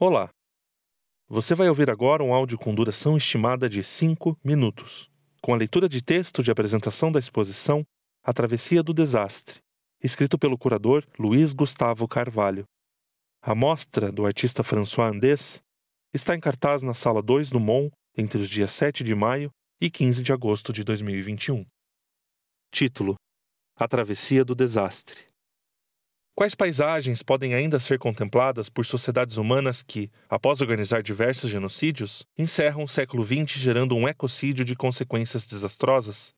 Olá! Você vai ouvir agora um áudio com duração estimada de 5 minutos, com a leitura de texto de apresentação da exposição A Travessia do Desastre, escrito pelo curador Luiz Gustavo Carvalho. A mostra do artista François Andes está em cartaz na Sala 2 do MON entre os dias 7 de maio e 15 de agosto de 2021. Título: A Travessia do Desastre. Quais paisagens podem ainda ser contempladas por sociedades humanas que, após organizar diversos genocídios, encerram o século XX gerando um ecocídio de consequências desastrosas?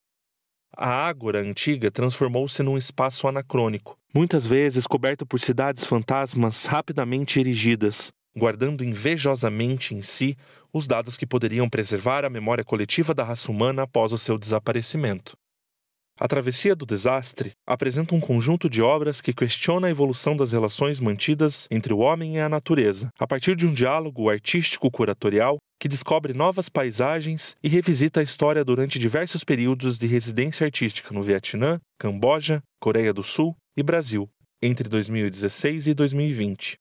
A Ágora antiga transformou-se num espaço anacrônico, muitas vezes coberto por cidades fantasmas rapidamente erigidas, guardando invejosamente em si os dados que poderiam preservar a memória coletiva da raça humana após o seu desaparecimento. A Travessia do Desastre apresenta um conjunto de obras que questiona a evolução das relações mantidas entre o homem e a natureza, a partir de um diálogo artístico-curatorial que descobre novas paisagens e revisita a história durante diversos períodos de residência artística no Vietnã, Camboja, Coreia do Sul e Brasil, entre 2016 e 2020.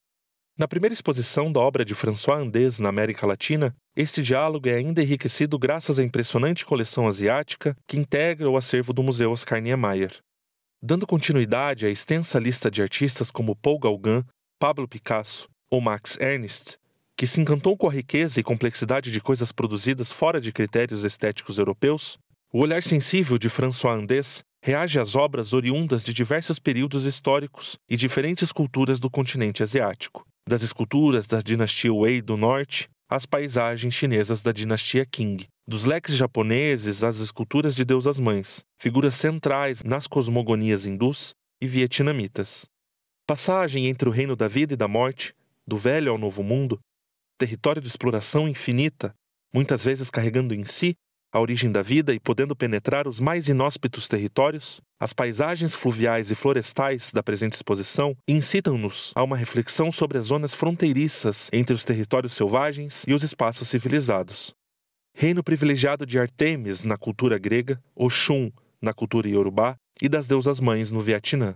Na primeira exposição da obra de François Andes na América Latina, este diálogo é ainda enriquecido graças à impressionante coleção asiática que integra o acervo do Museu Oscar Niemeyer. Dando continuidade à extensa lista de artistas como Paul Gauguin, Pablo Picasso ou Max Ernst, que se encantou com a riqueza e complexidade de coisas produzidas fora de critérios estéticos europeus, o olhar sensível de François Andes reage às obras oriundas de diversos períodos históricos e diferentes culturas do continente asiático das esculturas da dinastia Wei do norte às paisagens chinesas da dinastia Qing, dos leques japoneses às esculturas de deusas mães, figuras centrais nas cosmogonias hindus e vietnamitas. Passagem entre o reino da vida e da morte, do velho ao novo mundo, território de exploração infinita, muitas vezes carregando em si a origem da vida e podendo penetrar os mais inóspitos territórios, as paisagens fluviais e florestais da presente exposição incitam-nos a uma reflexão sobre as zonas fronteiriças entre os territórios selvagens e os espaços civilizados. Reino privilegiado de Artemis na cultura grega, Oxum na cultura iorubá e das deusas mães no Vietnã.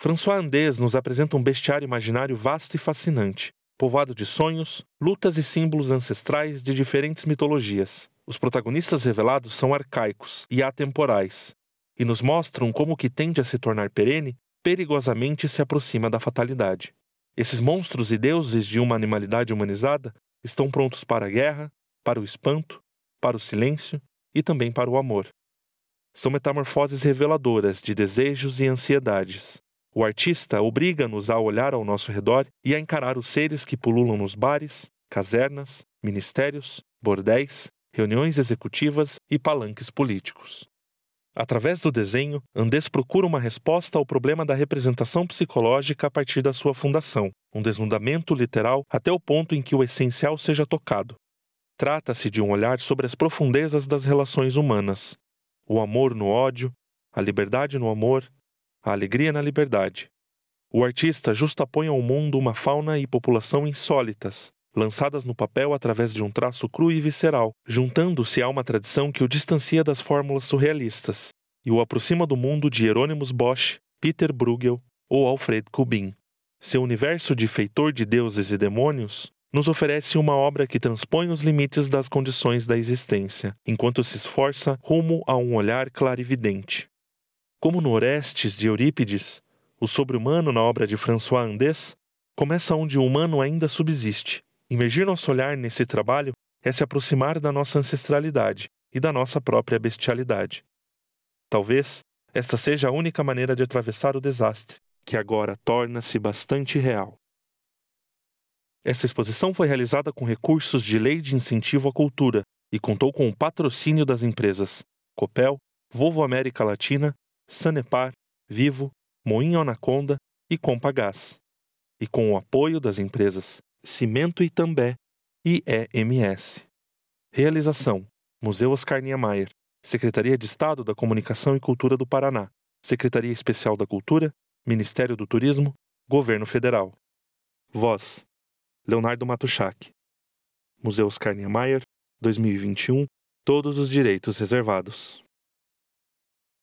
François Andes nos apresenta um bestiário imaginário vasto e fascinante, povoado de sonhos, lutas e símbolos ancestrais de diferentes mitologias. Os protagonistas revelados são arcaicos e atemporais, e nos mostram como o que tende a se tornar perene perigosamente se aproxima da fatalidade. Esses monstros e deuses de uma animalidade humanizada estão prontos para a guerra, para o espanto, para o silêncio e também para o amor. São metamorfoses reveladoras de desejos e ansiedades. O artista obriga-nos a olhar ao nosso redor e a encarar os seres que pululam nos bares, casernas, ministérios, bordéis reuniões executivas e palanques políticos. Através do desenho, Andes procura uma resposta ao problema da representação psicológica a partir da sua fundação, um desnudamento literal até o ponto em que o essencial seja tocado. Trata-se de um olhar sobre as profundezas das relações humanas, o amor no ódio, a liberdade no amor, a alegria na liberdade. O artista justapõe ao mundo uma fauna e população insólitas, lançadas no papel através de um traço cru e visceral, juntando-se a uma tradição que o distancia das fórmulas surrealistas e o aproxima do mundo de Hieronymus Bosch, Peter Bruegel ou Alfred Kubin. Seu universo de feitor de deuses e demônios nos oferece uma obra que transpõe os limites das condições da existência, enquanto se esforça rumo a um olhar clarividente. Como no Orestes de Eurípides, o sobre-humano na obra de François Andes começa onde o humano ainda subsiste, Imergir nosso olhar nesse trabalho é se aproximar da nossa ancestralidade e da nossa própria bestialidade. Talvez esta seja a única maneira de atravessar o desastre, que agora torna-se bastante real. Esta exposição foi realizada com recursos de Lei de Incentivo à Cultura e contou com o patrocínio das empresas Copel, Volvo América Latina, Sanepar, Vivo, Moinho Anaconda e Compagás, e com o apoio das empresas Cimento Itambé e EMS. Realização: Museu Oscar Niemeyer, Secretaria de Estado da Comunicação e Cultura do Paraná, Secretaria Especial da Cultura, Ministério do Turismo, Governo Federal. Voz: Leonardo Matuschak. Museu Oscar Niemeyer, 2021, todos os direitos reservados.